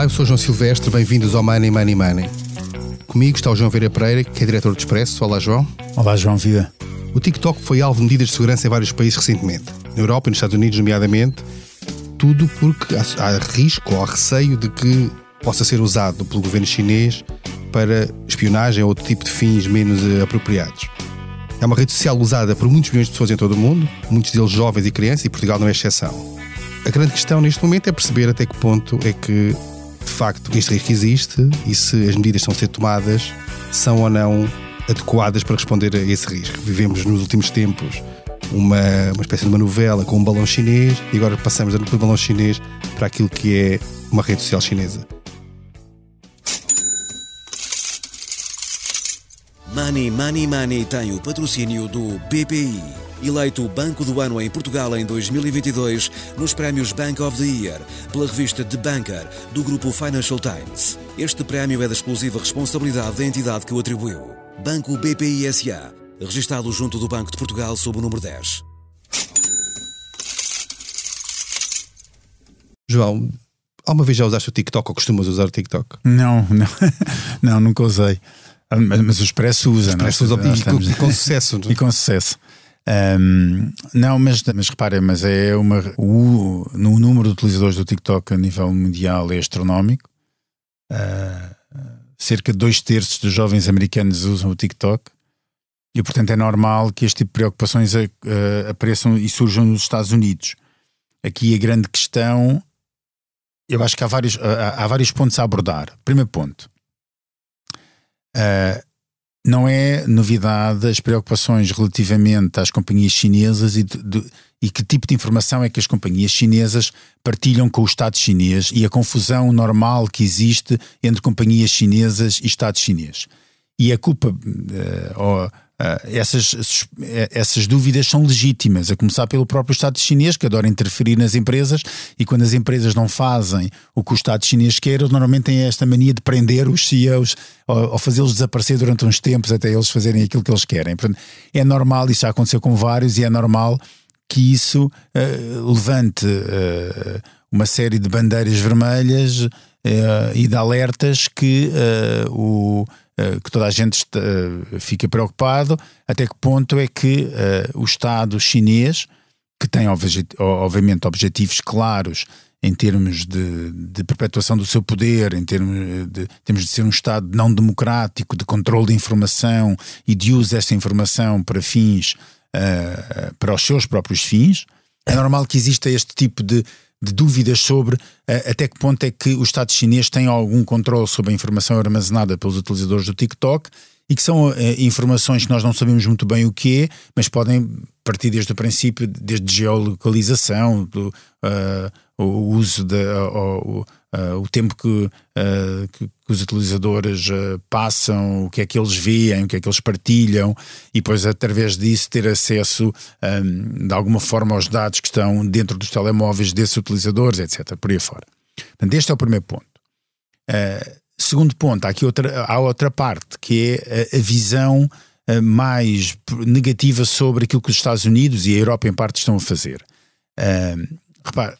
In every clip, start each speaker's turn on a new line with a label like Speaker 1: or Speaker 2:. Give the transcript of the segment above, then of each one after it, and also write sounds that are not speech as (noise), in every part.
Speaker 1: Olá, eu sou João Silvestre, bem-vindos ao Money Money Money. Comigo está o João Vera Pereira, que é diretor de Expresso. Olá, João.
Speaker 2: Olá, João Vida.
Speaker 1: O TikTok foi alvo de medidas de segurança em vários países recentemente. Na Europa e nos Estados Unidos, nomeadamente, tudo porque há risco ou há receio de que possa ser usado pelo governo chinês para espionagem ou outro tipo de fins menos eh, apropriados. É uma rede social usada por muitos milhões de pessoas em todo o mundo, muitos deles jovens e crianças, e Portugal não é exceção. A grande questão neste momento é perceber até que ponto é que, facto, este risco existe e se as medidas estão a ser tomadas são ou não adequadas para responder a esse risco. Vivemos nos últimos tempos uma, uma espécie de uma novela com um balão chinês e agora passamos do balão chinês para aquilo que é uma rede social chinesa.
Speaker 3: Money Money Money tem o patrocínio do BPI, eleito Banco do Ano em Portugal em 2022 nos prémios Bank of the Year pela revista The Banker do grupo Financial Times. Este prémio é da exclusiva responsabilidade da entidade que o atribuiu. Banco BPI SA, registado junto do Banco de Portugal sob o número 10.
Speaker 1: João, alguma vez já usaste o TikTok ou costumas usar o TikTok?
Speaker 2: Não, (laughs) não, não nunca usei. Ah, mas, mas o Expresso usa,
Speaker 1: não é? Expresso usa e, com, com sucesso.
Speaker 2: e com sucesso. Um, não, mas, mas reparem, mas é uma, o, no número de utilizadores do TikTok a nível mundial é astronómico. Uh, cerca de dois terços dos jovens americanos usam o TikTok. E, portanto, é normal que este tipo de preocupações uh, apareçam e surjam nos Estados Unidos. Aqui a grande questão, eu acho que há vários, há, há vários pontos a abordar. Primeiro ponto, Uh, não é novidade as preocupações relativamente às companhias chinesas e, de, de, e, que tipo de informação é que as companhias chinesas partilham com o Estado chinês e a confusão normal que existe entre companhias chinesas e Estado chinês. E a culpa, uh, essas, essas dúvidas são legítimas, a começar pelo próprio Estado chinês, que adora interferir nas empresas, e quando as empresas não fazem o que o Estado chinês quer, eles normalmente têm esta mania de prender os CEOs ou, ou fazê-los desaparecer durante uns tempos até eles fazerem aquilo que eles querem. Portanto, é normal, isso já aconteceu com vários, e é normal que isso uh, levante uh, uma série de bandeiras vermelhas e de alertas que o eh, que toda a gente uh, fica preocupado, até que ponto é que uh, o Estado chinês, que tem obviamente objetivos claros em termos de, de, perpetuação do seu poder, em termos de, termos de ser um Estado não democrático, de controle de informação e de uso dessa informação para fins, uh, para os seus próprios fins, é normal que exista este tipo de de dúvidas sobre uh, até que ponto é que o Estado chinês tem algum controle sobre a informação armazenada pelos utilizadores do TikTok e que são uh, informações que nós não sabemos muito bem o que é, mas podem partir desde o princípio, desde geolocalização, do, uh, o uso uh, o tempo que, que, que, os utilizadores passam, o que é que eles veem, o que é que eles partilham, e depois através disso ter acesso um, de alguma forma aos dados que estão dentro dos telemóveis desses utilizadores, etc. Por aí fora. Portanto, este é o primeiro ponto. segundo ponto, há aqui outra, há outra parte, que é a, a visão mais negativa sobre aquilo que os Estados Unidos e a Europa em parte estão a fazer. Uh, repare,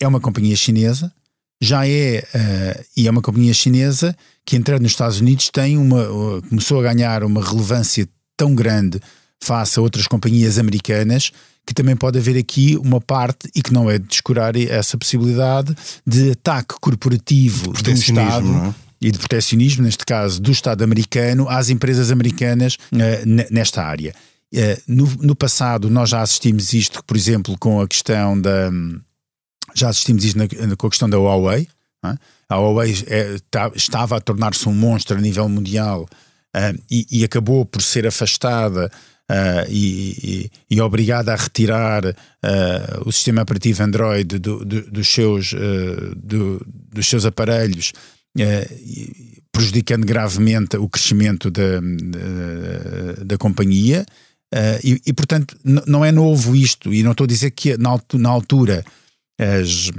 Speaker 2: é uma companhia chinesa, já é, uh, e é uma companhia chinesa que entrando nos Estados Unidos tem uma, uh, começou a ganhar uma relevância tão grande face a outras companhias americanas que também pode haver aqui uma parte, e que não é de descurar essa possibilidade, de ataque corporativo de um Estado. É? e de protecionismo, neste caso do Estado americano, às empresas americanas uh, nesta área. Uh, no, no, passado, nós já assistimos isto, por exemplo, com a questão da. Já assistimos isto na, com a questão da Huawei. É? A Huawei é, tá, estava a tornar-se um monstro a nível mundial uh, e, e, acabou por ser afastada Uh, e, e, e, obrigada a retirar uh, o sistema operativo Android do, do, dos, seus, do, dos seus aparelhos prejudicando gravemente o crescimento da, da, da companhia. E, portanto, não é novo isto, e não estou a dizer que na, na altura as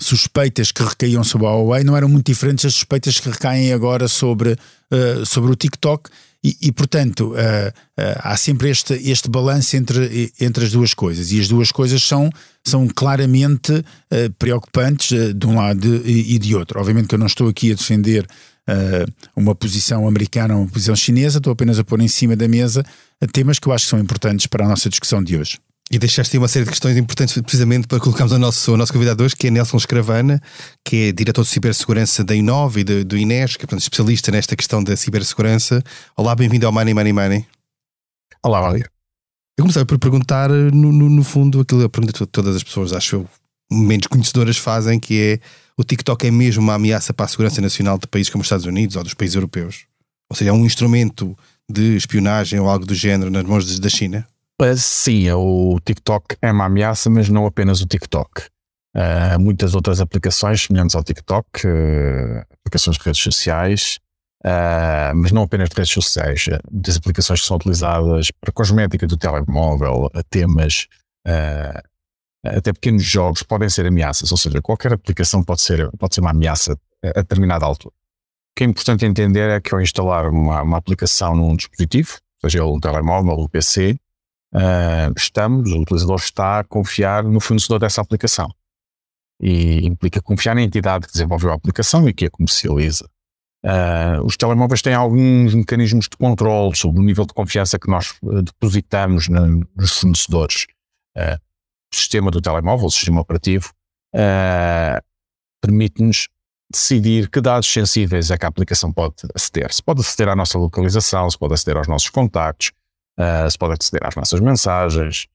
Speaker 2: suspeitas que recaíam sobre a Huawei não eram muito diferentes das suspeitas que recaem agora sobre, uh, sobre o TikTok, e, e, portanto, uh, uh, há sempre este, este balanço entre, entre as duas coisas. E as duas coisas são, são claramente preocupantes de um lado e, de outro. Obviamente que eu não estou aqui a defender uma posição americana ou uma posição chinesa, estou apenas a pôr em cima da mesa temas que eu acho que são importantes para a nossa discussão de hoje.
Speaker 1: E deixaste aí uma série de questões importantes precisamente para colocarmos ao nosso, ao nosso convidado hoje, que é Nelson Escravana, que é diretor de cibersegurança da Inove e do, do Inés, que é portanto, especialista nesta questão da cibersegurança. Olá, bem-vindo ao Money Money Money.
Speaker 4: Olá, Mário.
Speaker 1: Eu comecei por perguntar, no, no, no fundo, aquilo a pergunta que todas as pessoas, acho eu, menos conhecedoras fazem, que é o TikTok é mesmo uma ameaça para a segurança nacional de países como os Estados Unidos ou dos países europeus? Ou seja, é um instrumento de espionagem ou algo do género nas mãos da China?
Speaker 4: Sim, o TikTok é uma ameaça, mas não apenas o TikTok. Uh, muitas outras aplicações semelhantes ao TikTok, uh, aplicações de redes sociais, uh, mas não apenas de redes sociais, muitas aplicações que são utilizadas para cosmética do telemóvel, temas, até pequenos jogos podem ser ameaças, ou seja, qualquer aplicação pode ser, pode ser uma ameaça a, determinada altura. O que é importante entender é que ao instalar uma, uma aplicação num dispositivo, seja ele um telemóvel ou um PC, uh, estamos, o utilizador está a confiar no fornecedor dessa aplicação. E implica confiar na entidade que desenvolveu a aplicação e que a comercializa. Uh, os telemóveis têm alguns mecanismos de controle sobre o nível de confiança que nós uh, depositamos na, nos fornecedores. Uh, o sistema do telemóvel, o sistema operativo, permite-nos decidir que dados sensíveis é que a aplicação pode aceder. Se pode aceder à nossa localização, se pode aceder aos nossos contactos, uh, se pode aceder às nossas mensagens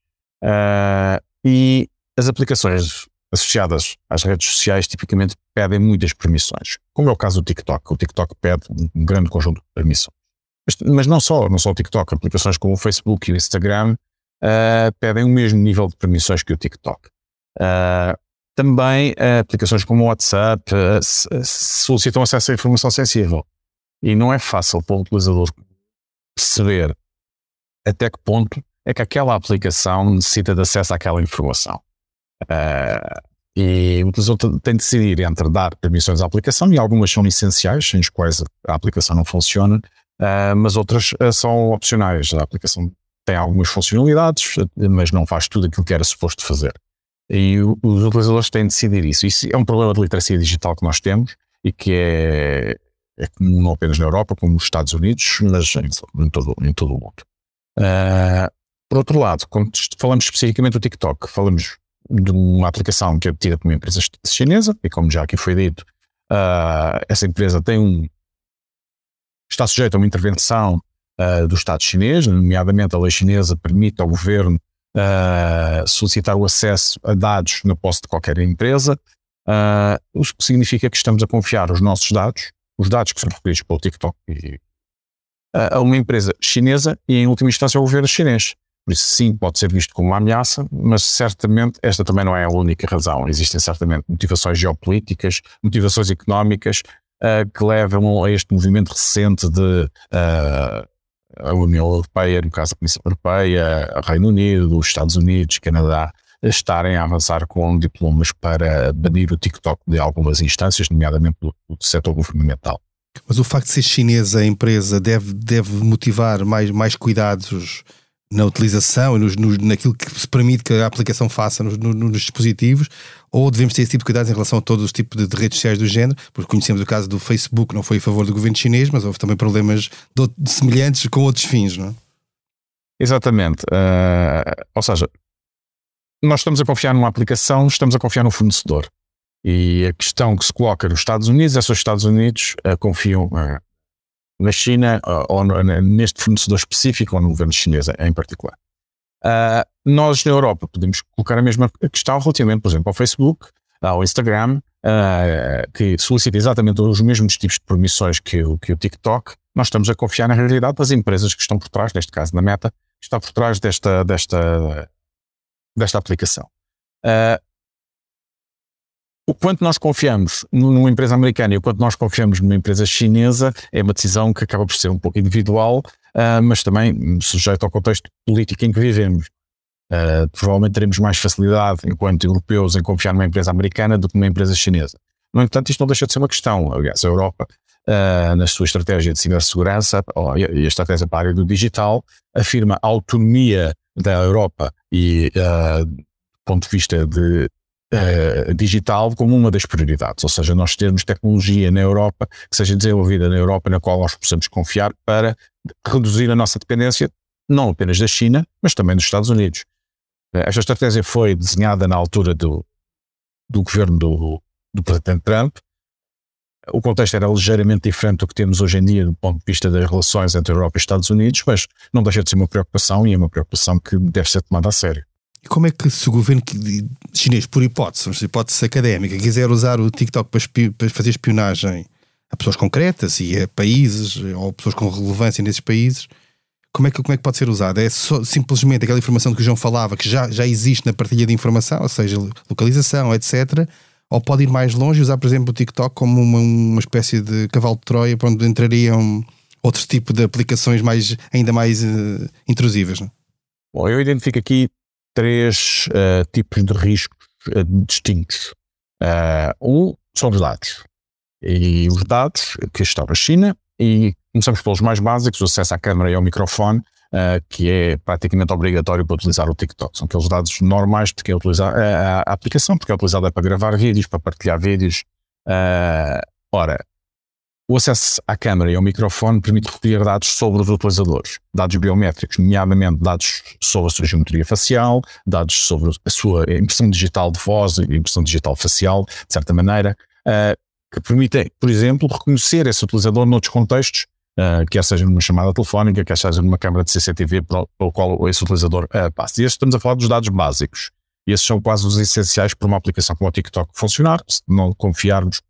Speaker 4: uh, e as aplicações associadas às redes sociais tipicamente pedem muitas permissões, como é o caso do TikTok. O TikTok pede um grande conjunto de permissões. Mas, mas não só, não só o TikTok, aplicações como o Facebook e o Instagram uh, pedem o mesmo nível de permissões que o TikTok. Uh, também uh, aplicações como o WhatsApp solicitam acesso à informação sensível. E não é fácil para o utilizador perceber até que ponto é que aquela aplicação necessita de acesso àquela informação. Uh, e o utilizador tem de decidir entre dar permissões à aplicação, e algumas são essenciais, sem as quais a aplicação não funciona, uh, mas outras uh, são opcionais. A aplicação tem algumas funcionalidades, mas não faz tudo aquilo que era suposto fazer. E os utilizadores têm de decidir isso. Isso é um problema de literacia digital que nós temos e que é, é comum não apenas na Europa, como nos Estados Unidos, mas em, em, todo, em todo o mundo. Uh, por outro lado, quando falamos especificamente do TikTok, falamos de uma aplicação que é obtida por uma empresa chinesa, e como já aqui foi dito, uh, essa empresa tem um, está sujeita a uma intervenção uh, do Estado chinês, nomeadamente a lei chinesa permite ao governo uh, solicitar o acesso a dados na posse de qualquer empresa, o que significa que estamos a confiar os nossos dados, os dados que são recolhidos pelo TikTok e a uma empresa chinesa e, em última instância, ao governo chinês. Por isso, sim, pode ser visto como uma ameaça, mas certamente esta também não é a única razão. Existem certamente motivações geopolíticas, motivações económicas uh, que levam a este movimento recente de uh, a União Europeia, no caso a Comissão Europeia, o Reino Unido, os Estados Unidos, Canadá, estarem a avançar com diplomas para banir o TikTok de algumas instâncias, nomeadamente do, do setor governamental.
Speaker 1: Mas o facto de ser chinesa a empresa deve, deve motivar mais, mais cuidados na utilização e nos, nos, naquilo que se permite que a aplicação faça nos, nos, dispositivos, ou devemos ter esse tipo de cuidados em relação a todos os tipos de, de, redes sociais do género, porque conhecemos o caso do Facebook, não foi a favor do governo chinês, mas houve também problemas de, de semelhantes com outros fins, não é?
Speaker 4: Exatamente. Uh, ou seja, nós estamos a confiar numa aplicação, estamos a confiar no fornecedor. E a questão que se coloca nos Estados Unidos é se os Estados Unidos uh, confiam uh, na China uh, ou no, neste fornecedor específico ou no governo chinês em particular. nós na Europa podemos colocar a mesma questão relativamente, por exemplo, ao Facebook, ao Instagram, que solicita exatamente os mesmos tipos de permissões que o, que o TikTok. Nós estamos a confiar na realidade das empresas que estão por trás, neste caso na Meta, que está por trás desta, desta, desta aplicação. Uh, o quanto nós confiamos numa empresa americana e o quanto nós confiamos numa empresa chinesa é uma decisão que acaba por ser um pouco individual, uh, mas também sujeito ao contexto político em que vivemos. Uh, provavelmente teremos mais facilidade, enquanto europeus, em confiar numa empresa americana do que numa empresa chinesa. No entanto, isto não deixa de ser uma questão. Aliás, a Europa uh, na sua estratégia de cibersegurança e a estratégia para a área do digital, afirma a autonomia da Europa e do ponto de vista de uh, digital como uma das prioridades, ou seja, nós termos tecnologia na Europa que seja desenvolvida na Europa na qual nós possamos confiar para reduzir a nossa dependência não apenas da China, mas também dos Estados Unidos. Esta estratégia foi desenhada na altura do, do governo do, do presidente Trump. O contexto era ligeiramente diferente do que temos hoje em dia do ponto de vista das relações entre a Europa e Estados Unidos, mas não deixa de ser uma preocupação e é uma preocupação que deve ser tomada a sério.
Speaker 1: E como é que se o governo chinês, por hipótese, hipótese académica, quiser usar o TikTok para, para fazer espionagem a pessoas concretas e a países ou pessoas com relevância nesses países, como é que, como é que pode ser usado? É só, simplesmente aquela informação que o João falava, que já, já existe na partilha de informação, ou seja, localização, etc. Ou pode ir mais longe e usar, por exemplo, o TikTok como uma, uma espécie de cavalo de Troia para onde entrariam outro tipo de aplicações mais, ainda mais uh, intrusivas? Não?
Speaker 4: Bom, eu identifico aqui três uh, tipos de riscos uh, distintos. Uh, um são os dados. E os dados que estão na China, e começamos pelos mais básicos, o acesso à câmara e ao microfone, que é praticamente obrigatório para utilizar o TikTok. São aqueles dados normais de quem utiliza a, a aplicação, porque é utilizada para gravar vídeos, para partilhar vídeos. ora, o acesso à câmara e ao microfone permite recolher dados sobre os utilizadores, dados biométricos, nomeadamente dados sobre a sua geometria facial, dados sobre a sua impressão digital de voz e impressão digital facial, de certa maneira, uh, que permitem, por exemplo, reconhecer esse utilizador noutros contextos, uh, quer seja numa chamada telefónica, quer seja numa câmara de CCTV pelo qual esse utilizador uh, passa. E estamos a falar dos dados básicos. E esses são quase os essenciais para uma aplicação como o TikTok funcionar, se não confiarmos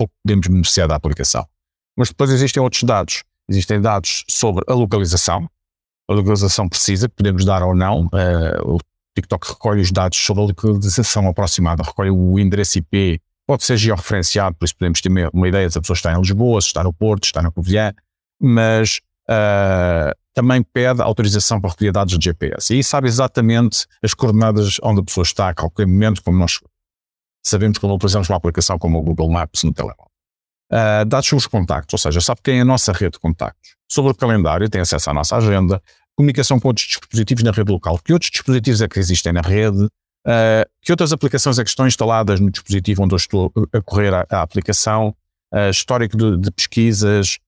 Speaker 4: pouco podemos beneficiar da aplicação. Mas depois existem outros dados. Existem dados sobre a localização, a localização precisa, que podemos dar ou não. Uh, o TikTok recolhe os dados sobre a localização aproximada, recolhe o endereço IP, pode ser georreferenciado, por isso podemos ter uma ideia se a pessoa está em Lisboa, se está no Porto, se está na Covilhã, mas uh, também pede autorização para recolher dados de GPS. E sabe exatamente as coordenadas onde a pessoa está a qualquer momento, como nós sabemos quando utilizamos uma aplicação como o Google Maps no telemóvel. Uh, dados os contactos, ou seja, sabe quem é a nossa rede de contactos. Sobre o calendário, tem acesso à nossa agenda, comunicação com outros dispositivos na rede local, que outros dispositivos é que existem na rede, uh, que outras aplicações é que estão instaladas no dispositivo onde eu estou a correr a, a aplicação, uh, histórico de, de pesquisas,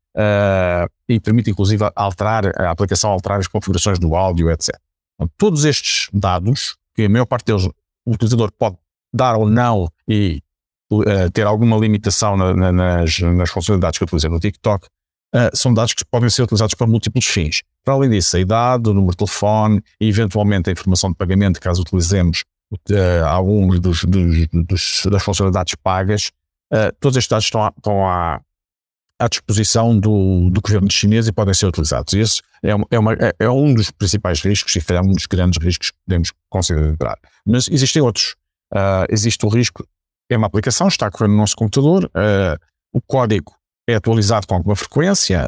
Speaker 4: e permite inclusive alterar a aplicação, alterar as configurações do áudio, etc. Então, todos estes dados, que a maior parte deles o utilizador pode dar ou não e uh, ter alguma limitação na, na, nas, nas funcionalidades que eu utilizei no TikTok, uh, são dados que podem ser utilizados para múltiplos fins. Para além disso, a idade, o número de telefone e eventualmente a informação de pagamento, caso utilizemos uh, alguns dos, dos, dos, das funcionalidades pagas, todos estes dados estão, à, estão à, disposição do, do, governo chinês e podem ser utilizados. Esse é, uma, é, uma, é, é um dos principais riscos e é um dos grandes riscos que podemos considerar. Mas existem outros. Uh, existe o risco, é uma aplicação, está a correr no nosso computador, uh, o código é atualizado com alguma frequência,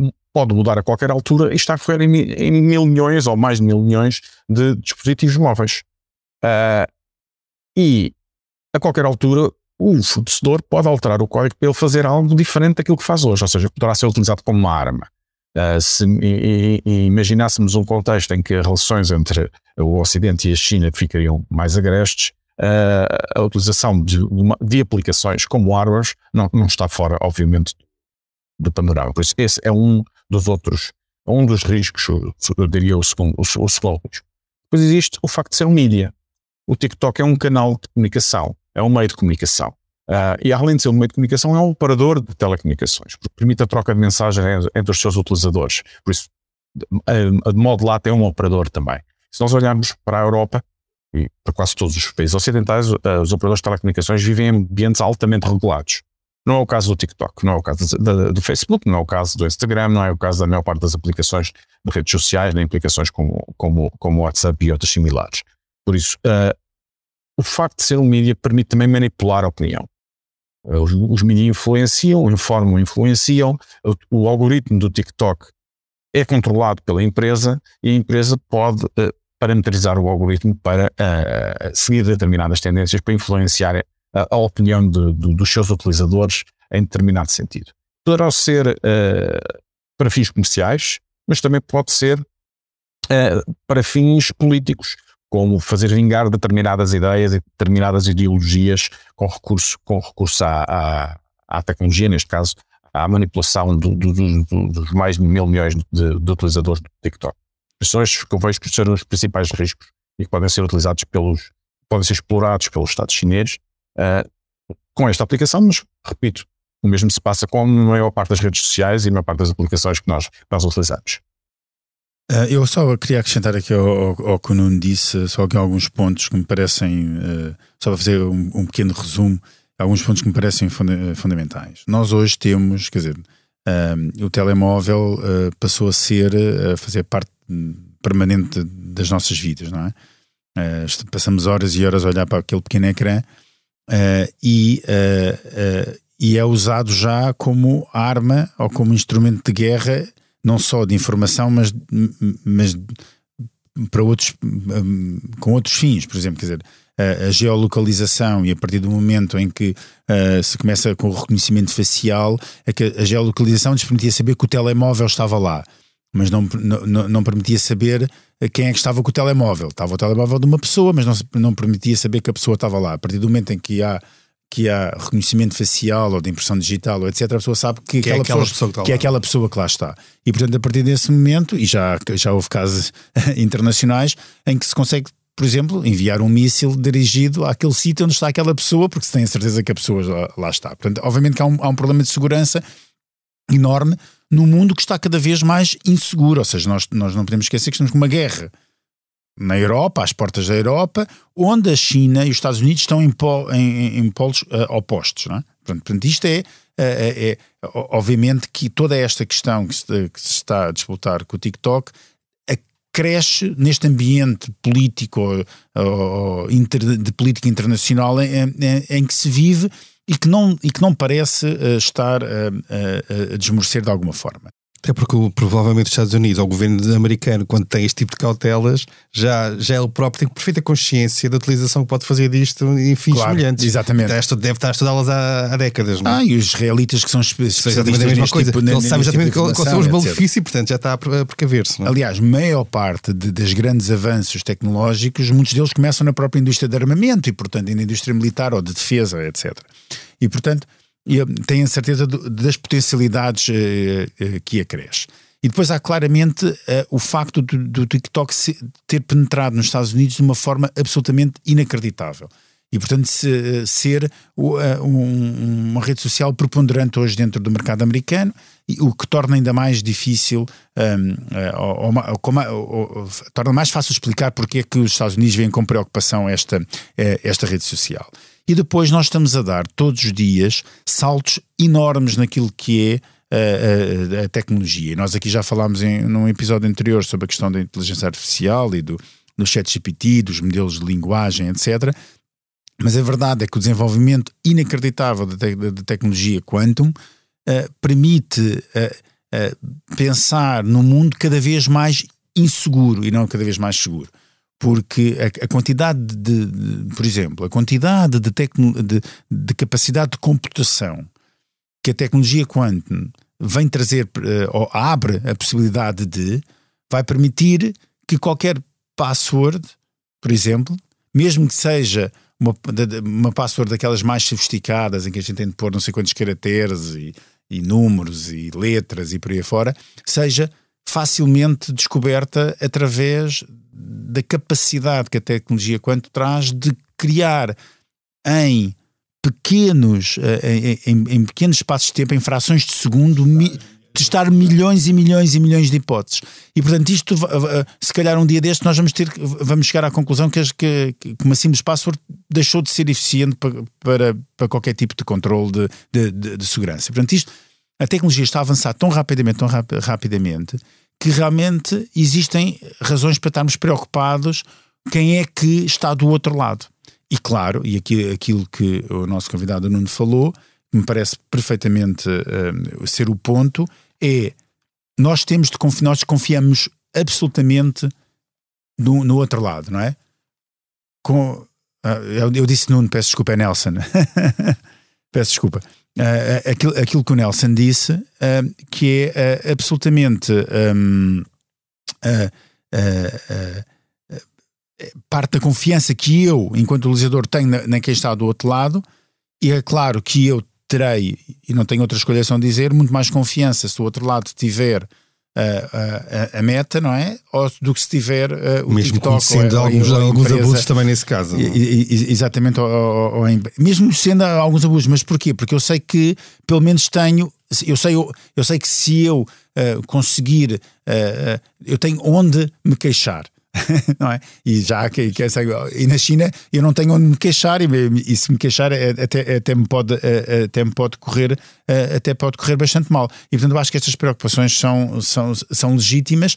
Speaker 4: uh, pode mudar a qualquer altura e está a correr em, em, mil milhões ou mais de mil milhões de dispositivos móveis. e a qualquer altura o fornecedor pode alterar o código para ele fazer algo diferente daquilo que faz hoje, ou seja, poderá ser utilizado como uma arma. Uh, se e, e imaginássemos um contexto em que as relações entre o Ocidente e a China ficariam mais agrestes, a utilização de, de, aplicações como hardware não, não está fora, obviamente, do panorama. Por isso, esse é um dos outros, um dos riscos, eu diria o segundo, o, o segundo risco. Depois existe o facto de ser um mídia. O TikTok é um canal de comunicação, é um meio de comunicação. Uh, e além de ser um meio de comunicação, é um operador de telecomunicações, porque permite a troca de mensagens entre os seus utilizadores. Por isso, de, de modo lá, tem um operador também. Se nós olharmos para a Europa, para quase todos os países ocidentais, uh, os operadores de telecomunicações vivem em ambientes altamente regulados. Não é o caso do TikTok, não é o caso do, Facebook, não é o caso do Instagram, não é o caso da maior parte das aplicações de redes sociais, nem aplicações como, como, como WhatsApp e outras similares. Por isso, uh, o facto de ser um mídia permite também manipular a opinião. Uh, os, os mídias influenciam, informam, influenciam. O, o, algoritmo do TikTok é controlado pela empresa e a empresa pode uh, parametrizar o algoritmo para uh, seguir determinadas tendências, para influenciar a, a opinião de, de, dos seus utilizadores em determinado sentido. poderá ser uh, para fins comerciais, mas também pode ser uh, para fins políticos, como fazer vingar determinadas ideias e determinadas ideologias com recurso, com recurso à, à, à tecnologia, neste caso, à manipulação do, do, do, dos mais de mil milhões de, de utilizadores do TikTok. Que eu vejo que são os principais riscos e que podem ser utilizados pelos, podem ser explorados pelo Estado chinês uh, com esta aplicação, mas repito, o mesmo se passa com a maior parte das redes sociais e a maior parte das aplicações que nós, nós utilizamos.
Speaker 2: Uh, eu só queria acrescentar aqui ao, ao, ao que o Nuno disse, só que alguns pontos que me parecem, uh, só para fazer um, um, pequeno resumo, alguns pontos que me parecem funda fundamentais. Nós hoje temos, quer dizer, uh, o telemóvel passou a ser, a fazer parte permanente das nossas vidas, não é? passamos horas e horas a olhar para aquele pequeno ecrã e e é usado já como arma ou como instrumento de guerra, não só de informação, mas, mas para outros, com outros fins, por exemplo, quer dizer, a, a geolocalização e a partir do momento em que uh, se começa com o reconhecimento facial, é que a geolocalização nos permitia saber que o telemóvel estava lá, mas não, não, não permitia saber quem é que estava com o telemóvel. Estava o telemóvel de uma pessoa, mas não, não permitia saber que a pessoa estava lá. A partir do momento em que há que há reconhecimento facial ou de impressão digital ou etc, a pessoa sabe que, que, aquela, é, aquela pessoa, pessoa que, que é aquela pessoa que lá está. E portanto, a partir desse momento, e já, já houve casos (laughs) internacionais em que se consegue, por exemplo, enviar um míssil dirigido àquele sítio onde está aquela pessoa, porque se tem a certeza que a pessoa lá, lá está. Portanto, obviamente que há um, há um problema de segurança enorme num mundo que está cada vez mais inseguro. Ou seja, nós, nós não podemos esquecer que estamos com uma guerra na Europa, às portas da Europa, onde a China e os Estados Unidos estão em, pol, em, em polos uh, opostos. Não é? portanto, isto é, é, é, obviamente que toda esta questão que se, que se está a disputar com o TikTok cresce neste ambiente político ou, ou de política internacional em, em, em, que se vive e que não, e que não parece uh, estar a, a desmorecer de alguma forma.
Speaker 1: Até porque provavelmente os Estados Unidos, ou o governo americano, quando tem este tipo de cautelas, já, já ele próprio tem perfeita consciência da utilização que pode fazer disto em fins claro, semelhantes.
Speaker 2: Exatamente.
Speaker 1: Deve estar a estudá-las há, há, décadas. Não?
Speaker 2: É? Ah, e os israelitas que são especialistas
Speaker 1: a mesma coisa. Tipo, ele sabe exatamente tipo quais são os malefícios e, portanto, já está a precaver-se.
Speaker 2: É? Aliás, maior parte de, dos grandes avanços tecnológicos, muitos deles começam na própria indústria de armamento e, portanto, na indústria militar ou de defesa, etc. E, portanto, e têm a certeza das potencialidades eh, eh, que acresce. E depois há claramente uh, o facto do, do TikTok se, ter penetrado nos Estados Unidos de uma forma absolutamente inacreditável. E, portanto, se, ser uh, um, uma rede social preponderante hoje dentro do mercado americano, o que torna ainda mais difícil, um, uh, ou, ou, ou, torna mais fácil explicar porque é que os Estados Unidos veem com preocupação esta, esta rede social. E depois nós estamos a dar todos os dias saltos enormes naquilo que é a, a, a, tecnologia. Nós aqui já falámos em, num episódio anterior sobre a questão da inteligência artificial e do, do chat GPT, dos modelos de linguagem, etc. Mas a verdade é que o desenvolvimento inacreditável da, te, da tecnologia quantum uh, permite uh, pensar num mundo cada vez mais inseguro e não cada vez mais seguro. Porque a, a quantidade de, de, por exemplo, a quantidade de, tecno, de, de, capacidade de computação que a tecnologia quantum vem trazer ou abre a possibilidade de vai permitir que qualquer password, por exemplo, mesmo que seja uma, uma password daquelas mais sofisticadas em que a gente tem de pôr não sei quantos caracteres e, e números e letras e por aí fora, seja facilmente descoberta através da capacidade que a tecnologia quanto traz de criar em pequenos, eh, em, em, pequenos espaços de tempo, em frações de segundo, mi, testar milhões e milhões e milhões de hipóteses. E portanto, isto, se calhar um dia deste, nós vamos ter vamos chegar à conclusão que, que, que uma simples password deixou de ser eficiente para, para, para qualquer tipo de controle de, de, de, de segurança. Portanto, isto, a tecnologia está a avançar tão rapidamente, tão rap rapidamente, que realmente existem razões para estarmos preocupados quem é que está do outro lado. E claro, e aqui, aquilo que o nosso convidado Nuno falou, que me parece perfeitamente uh, ser o ponto, é nós temos de confiar, nós confiamos absolutamente no, no outro lado, não é? Com, uh, eu, eu, disse Nuno, peço desculpa, é Nelson. (laughs) peço desculpa. Uh, aquilo, aquilo que o Nelson disse, uh, que é uh, absolutamente um, parte da confiança que eu, enquanto utilizador, tenho na, na, quem está do outro lado, e é claro que eu terei, e não tenho outra escolha só dizer, muito mais confiança se do outro lado tiver a, a, a, meta, não é? Ou do que se tiver uh, o
Speaker 1: Mesmo
Speaker 2: TikTok
Speaker 1: sendo
Speaker 2: ou,
Speaker 1: alguns,
Speaker 2: ou
Speaker 1: alguns abusos também nesse caso.
Speaker 2: E, e, exatamente, ou, ou, ou, mesmo sendo alguns abusos, mas porquê? Porque eu sei que pelo menos tenho, eu sei, eu, eu sei que se eu uh, conseguir, uh, eu tenho onde me queixar. (laughs) não é? E já que, que e na China eu não tenho onde me queixar e, e se me queixar é, até, até, me pode, até me pode correr até pode correr bastante mal. E portanto eu acho que estas preocupações são, são, são legítimas.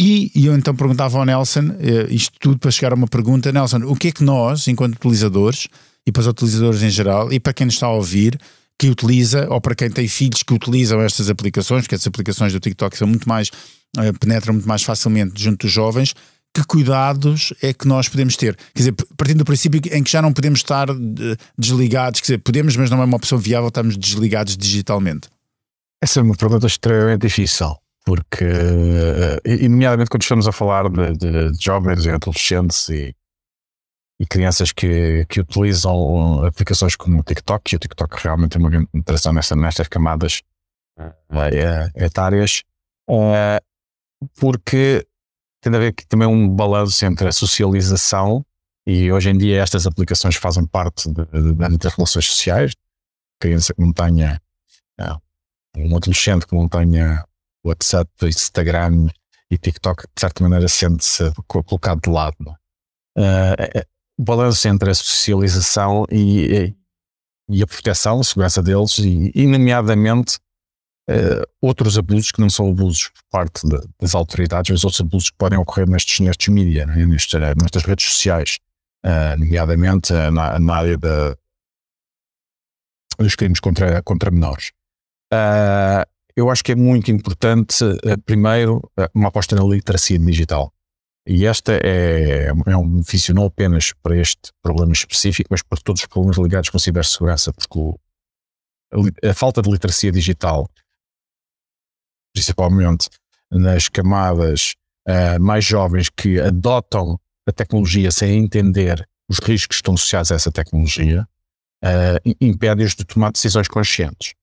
Speaker 2: E, e eu então perguntava ao Nelson, eh, isto tudo para chegar a uma pergunta, Nelson, o que é que nós, enquanto utilizadores, e para os utilizadores em geral, e para quem nos está a ouvir, que utiliza, ou para quem tem filhos que utilizam estas aplicações, porque as aplicações do TikTok são muito mais, uh, penetram muito mais facilmente junto dos jovens, que cuidados é que nós podemos ter? Quer dizer, partindo do princípio em que já não podemos estar eh, desligados, quer dizer, podemos, mas não é uma opção viável estarmos desligados digitalmente.
Speaker 4: Essa é uma pergunta extremamente difícil, porque, eh, e nomeadamente quando estamos a falar de, de, de jovens e adolescentes e, e crianças que, que utilizam aplicações como o TikTok, e o TikTok realmente tem uma grande interação nesta, nestas camadas é, etárias, é, porque tem a ver que também um balanço entre a socialização e hoje em dia estas aplicações fazem parte das relações sociais. Criança que não tenha, um adolescente que não tenha WhatsApp, Instagram e TikTok, de certa maneira, sente-se colocado de lado. Uh, o balanço entre a socialização e, e, a proteção, a segurança deles, e, e nomeadamente uh, outros abusos que não são abusos por parte de, das autoridades, mas outros abusos que podem ocorrer nestes, nestes mídias, é? nestes, eh, nestas redes sociais, uh, nomeadamente uh, na, na, área dos crimes contra, contra menores. eu acho que é muito importante, primeiro, uma aposta na literacia digital. E esta é, é um benefício não apenas para este problema específico, mas para todos os problemas ligados com a cibersegurança, porque o, a, a falta de literacia digital principalmente nas camadas uh, mais jovens que adotam a tecnologia sem entender os riscos que estão associados a essa tecnologia, uh, impede-os de tomar decisões conscientes.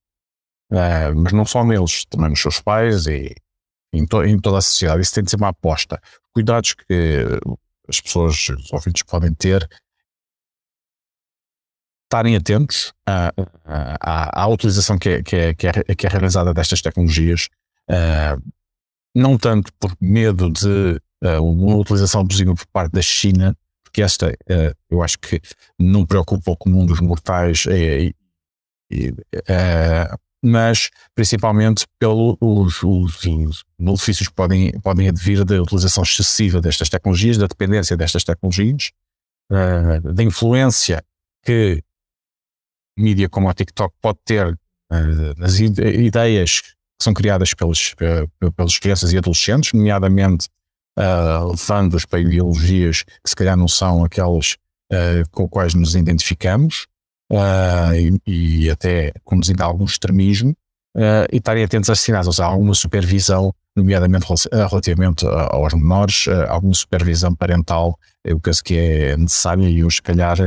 Speaker 4: Uh, mas não só neles, também nos seus pais e em, to em, toda a sociedade. Isso tem de ser uma aposta. Cuidados que as pessoas, os ouvintes podem ter, estarem atentos à, à, à utilização que é, que, é, que, é, que é realizada destas tecnologias Uh, não tanto por medo de uh, uma utilização abusiva por parte da China, porque esta uh, eu acho que não preocupa o comum dos mortais, mas principalmente pelos os, os malefícios que podem, podem advir da utilização excessiva destas tecnologias, da dependência destas tecnologias, da influência que mídia como a TikTok pode ter nas ideias que são criadas pelos, pelos crianças e adolescentes, nomeadamente uh, levando-os para ideologias que se calhar não são aquelas uh, com quais nos identificamos uh, e, e, até conduzindo a algum extremismo uh, e estarem atentos às sinais, ou seja, alguma supervisão, nomeadamente relativamente aos menores, alguma supervisão parental, eu penso que é necessária e hoje, se calhar,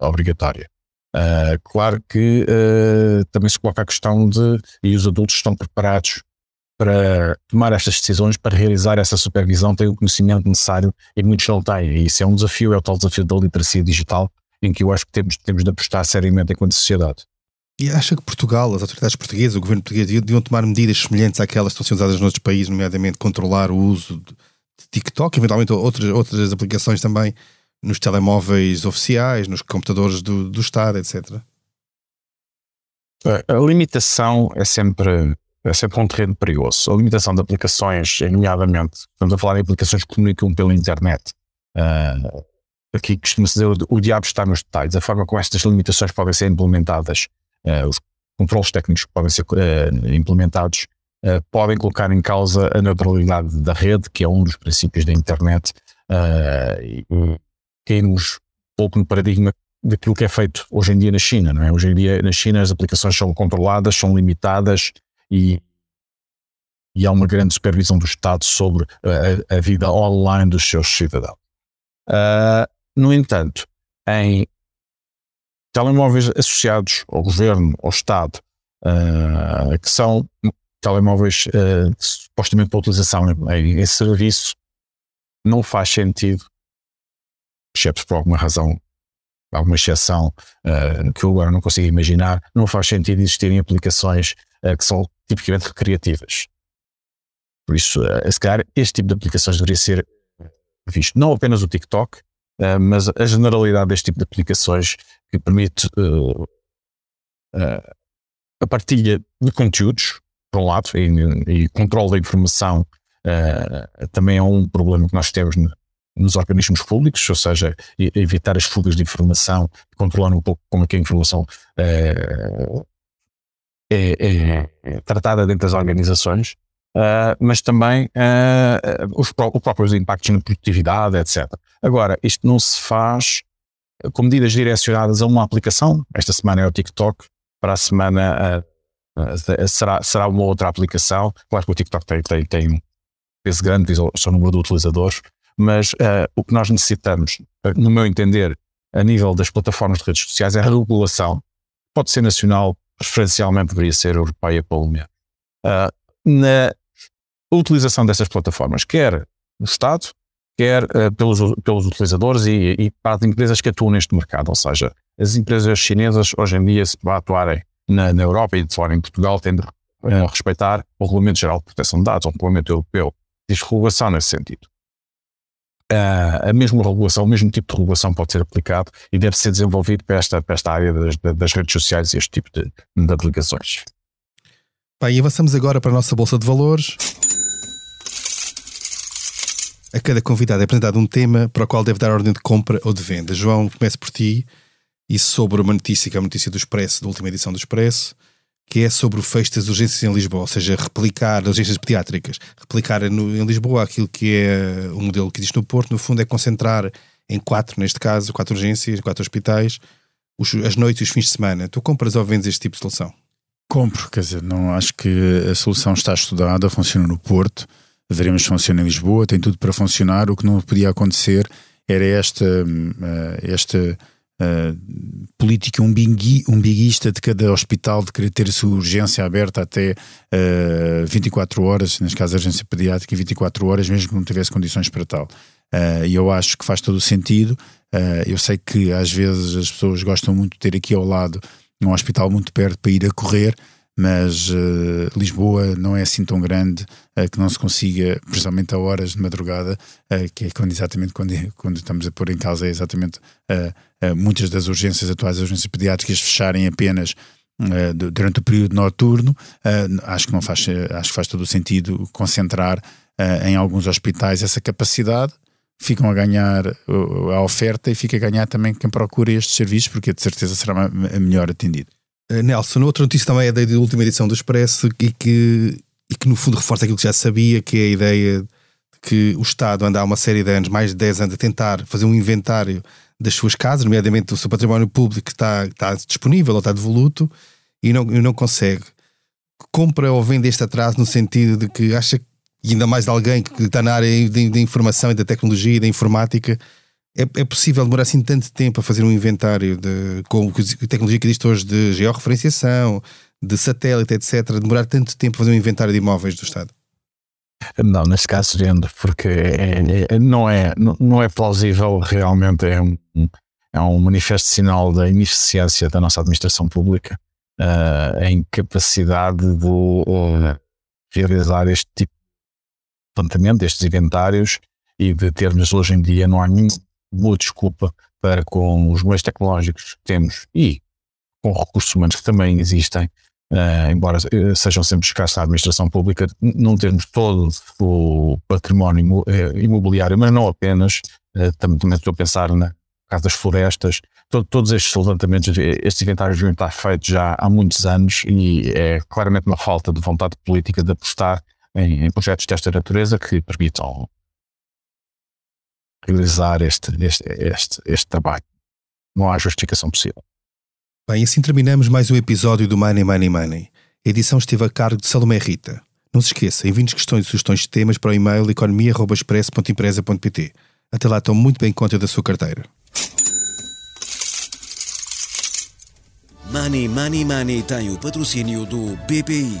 Speaker 4: obrigatória. Uh, claro que uh, também se coloca a questão de e os adultos estão preparados para tomar estas decisões, para realizar essa supervisão, têm o conhecimento necessário e muitos não têm. E isso é um desafio, é o tal desafio da literacia digital, em que eu acho que temos, temos de apostar seriamente enquanto sociedade.
Speaker 1: E acha que Portugal, as autoridades portuguesas, o governo português, deviam tomar medidas semelhantes àquelas que estão sendo usadas noutros países, nomeadamente controlar o uso de TikTok, eventualmente outras, outras aplicações também, nos telemóveis oficiais, nos computadores do, do Estado, etc.
Speaker 4: A limitação é sempre, é sempre um terreno perigoso. A limitação de aplicações, nomeadamente, estamos a falar em aplicações que comunicam pela internet. Uh, aqui costuma-se dizer o, o diabo está nos detalhes. A forma como estas limitações podem ser implementadas, uh, os controles técnicos que podem ser uh, implementados, podem colocar em causa a neutralidade da rede, que é um dos princípios da internet. Uh, caímos pouco no paradigma daquilo que é feito hoje em dia na China, não é? Hoje em dia na China as aplicações são controladas, são limitadas e, e há uma grande supervisão do Estado sobre a, a vida online dos seus cidadãos. Uh, no entanto, em telemóveis associados ao governo, ao Estado, uh, que são telemóveis uh, supostamente para utilização em, em, serviço, não faz sentido, exceto por alguma razão, alguma exceção uh, que eu agora não consigo imaginar, não faz sentido existirem aplicações que são tipicamente recreativas. Por isso, se calhar, este tipo de aplicações deveria ser visto. Não apenas o TikTok, mas a generalidade deste tipo de aplicações que permite uh, uh, a partilha de conteúdos, por um lado, e, e controle da informação uh, também é um problema que nós temos nos organismos públicos, ou seja, evitar as fugas de informação, controlar um pouco como é que a informação é, é, é tratada dentro das organizações. Uh, mas também uh, os, os próprios impactos na produtividade, etc. Agora, isto não se faz com medidas direcionadas a uma aplicação. Esta semana é o TikTok, para a semana uh, será, será uma outra aplicação. Claro que o TikTok tem, tem, tem um peso grande, diz o seu número de utilizadores, mas uh, o que nós necessitamos, no meu entender, a nível das plataformas de redes sociais, é a regulação. Pode ser nacional, preferencialmente deveria ser europeia, pelo menos. Uh, na utilização dessas plataformas, quer o Estado, quer uh, pelos, pelos utilizadores e, e, para as empresas que atuam neste mercado. Ou seja, as empresas chinesas hoje em dia, se atuarem na, na Europa e de fora em Portugal, têm de respeitar o Regulamento Geral de Proteção de Dados, o Regulamento Europeu. Diz regulação nesse sentido. Uh, a mesma regulação, o mesmo tipo de regulação pode ser aplicado e deve ser desenvolvido para esta, para esta área das, das redes sociais e este tipo de, de aplicações.
Speaker 1: Bem, avançamos agora para a nossa Bolsa de Valores. A cada convidado é apresentado um tema para o qual deve dar ordem de compra ou de venda. João, começo por ti. E sobre uma notícia, que é notícia do Expresso, da última edição do Expresso, que é sobre o fecho das urgências em Lisboa, ou seja, replicar as urgências pediátricas, replicar no, em Lisboa aquilo que é o modelo que existe no Porto, no fundo é concentrar em quatro, neste caso, quatro urgências, quatro hospitais, os, as noites e os fins de semana. Tu compras ou vendes este tipo de solução?
Speaker 2: Compro, quer dizer, não acho que a solução está estudada, funciona no Porto veremos se funciona em Lisboa, tem tudo para funcionar. O que não podia acontecer era esta, uh, esta uh, política umbigui, umbiguista de cada hospital de querer ter a sua urgência aberta até uh, 24 horas, nas casas de urgência pediátrica, 24 horas, mesmo que não tivesse condições para tal. Uh, e eu acho que faz todo o sentido. eu sei que às vezes as pessoas gostam muito de ter aqui ao lado um hospital muito perto para ir a correr, mas uh, Lisboa não é assim tão grande uh, que não se consiga, principalmente a horas de madrugada, uh, que é quando, exatamente quando, quando estamos a pôr em causa é exatamente muitas das urgências atuais, as urgências pediátricas fecharem apenas durante o período noturno, acho que não faz, acho que faz todo o sentido concentrar em alguns hospitais essa capacidade ficam a ganhar a oferta e fica a ganhar também quem procura estes serviços, porque de certeza será melhor atendido.
Speaker 1: Eh, Nelson, outra notícia também é da última edição do Expresso e que, e que no fundo reforça aquilo que já sabia, que é a ideia de que o Estado anda há uma série de anos, mais de 10 anos, a tentar fazer um inventário das suas casas, nomeadamente do seu património público que está, está disponível ou está devoluto e não, e não consegue. Compra ou vende este atraso no sentido de que acha, e ainda mais de alguém que está na área de, informação e da tecnologia e da informática, é, é, possível demorar assim tanto tempo a fazer um inventário de, com a tecnologia que existe hoje de georreferenciação, de satélite, etc., demorar tanto tempo a fazer um inventário de imóveis do Estado?
Speaker 4: Não, nesse caso vendo, porque é, é, não, é, não é plausível, realmente é um, é um manifesto sinal da ineficiência da nossa administração pública, uh, a incapacidade de uh, realizar este tipo de levantamento, estes inventários, e de termos hoje em dia, não há nenhum boa desculpa para com os meios tecnológicos que temos e com recursos humanos que também existem, uh, embora eh, sejam sempre escassos na administração pública, não termos todo o património eh, imobiliário, mas não apenas, uh, também, também, estou a pensar na casa das florestas, todo, todos estes levantamentos, estes inventários deviam estar feitos já há muitos anos e é claramente uma falta de vontade política de apostar em, em projetos desta natureza que permitam realizar este, este, este, este trabalho. não há justificação possível.
Speaker 1: Bem, assim terminamos mais um episódio do Money Money Money. A edição esteve a cargo de Salomé Rita. Não se esqueça, envie-nos questões e sugestões de temas para o e-mail economia.express.empresa.pt. Até lá, tome muito bem conta da sua carteira.
Speaker 3: Money Money Money tem o patrocínio do BPI,